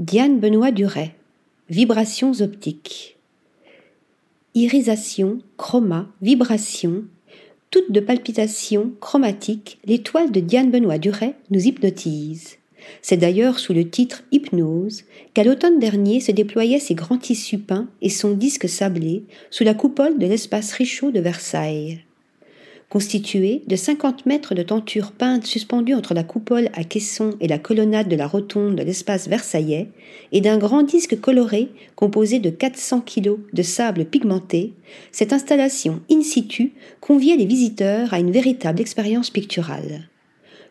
Diane Benoît Duret. Vibrations optiques. Irisation, chroma, vibration, toutes de palpitations chromatiques, l'étoile de Diane Benoît Duret nous hypnotise. C'est d'ailleurs sous le titre Hypnose qu'à l'automne dernier se déployaient ses grands tissus peints et son disque sablé sous la coupole de l'espace Richaud de Versailles constitué de 50 mètres de tentures peintes suspendues entre la coupole à caisson et la colonnade de la rotonde de l'espace versaillais, et d'un grand disque coloré composé de 400 kilos de sable pigmenté, cette installation in situ conviait les visiteurs à une véritable expérience picturale.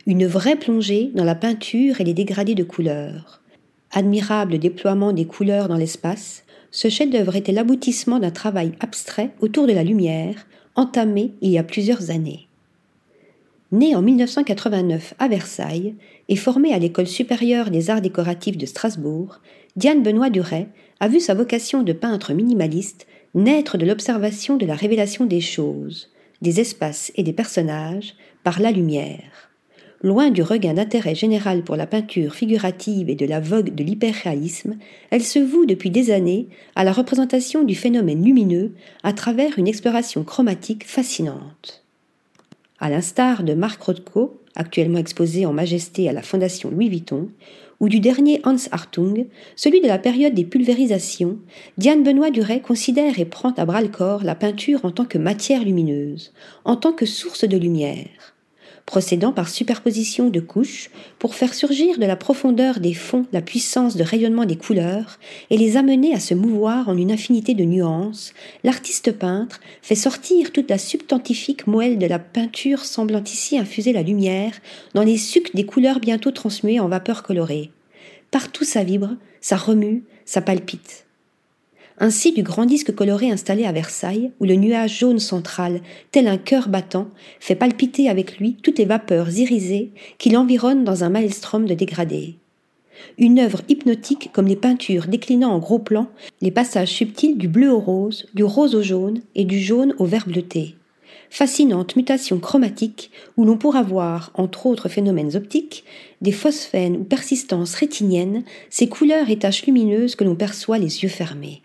Une vraie plongée dans la peinture et les dégradés de couleurs. Admirable déploiement des couleurs dans l'espace, ce chef-d'œuvre était l'aboutissement d'un travail abstrait autour de la lumière, entamé il y a plusieurs années. Née en 1989 à Versailles et formée à l'École supérieure des arts décoratifs de Strasbourg, Diane Benoît Duret a vu sa vocation de peintre minimaliste naître de l'observation de la révélation des choses, des espaces et des personnages par la lumière. Loin du regain d'intérêt général pour la peinture figurative et de la vogue de l'hyperréalisme, elle se voue depuis des années à la représentation du phénomène lumineux à travers une exploration chromatique fascinante. À l'instar de Marc Rothko, actuellement exposé en majesté à la Fondation Louis Vuitton, ou du dernier Hans Hartung, celui de la période des pulvérisations, Diane Benoît Duret considère et prend à bras le corps la peinture en tant que matière lumineuse, en tant que source de lumière procédant par superposition de couches pour faire surgir de la profondeur des fonds la puissance de rayonnement des couleurs et les amener à se mouvoir en une infinité de nuances, l'artiste peintre fait sortir toute la substantifique moelle de la peinture semblant ici infuser la lumière dans les sucs des couleurs bientôt transmuées en vapeur colorée. Partout ça vibre, ça remue, ça palpite ainsi du grand disque coloré installé à Versailles, où le nuage jaune central, tel un cœur battant, fait palpiter avec lui toutes les vapeurs irisées qui l'environnent dans un maelstrom de dégradés. Une œuvre hypnotique comme les peintures déclinant en gros plans les passages subtils du bleu au rose, du rose au jaune et du jaune au vert bleuté. Fascinante mutation chromatique où l'on pourra voir, entre autres phénomènes optiques, des phosphènes ou persistances rétiniennes, ces couleurs et taches lumineuses que l'on perçoit les yeux fermés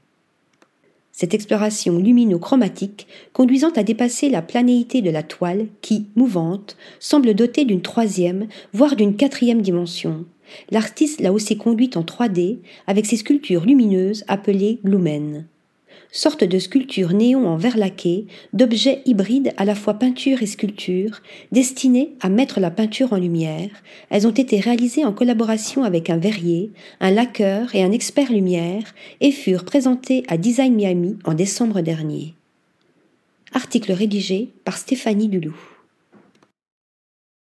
cette exploration lumino-chromatique conduisant à dépasser la planéité de la toile qui, mouvante, semble dotée d'une troisième, voire d'une quatrième dimension. L'artiste l'a aussi conduite en 3D avec ses sculptures lumineuses appelées lumens sorte de sculpture néon en verre laqué, d'objets hybrides à la fois peinture et sculpture, destinés à mettre la peinture en lumière. Elles ont été réalisées en collaboration avec un verrier, un laqueur et un expert lumière et furent présentées à Design Miami en décembre dernier. Article rédigé par Stéphanie Dulou.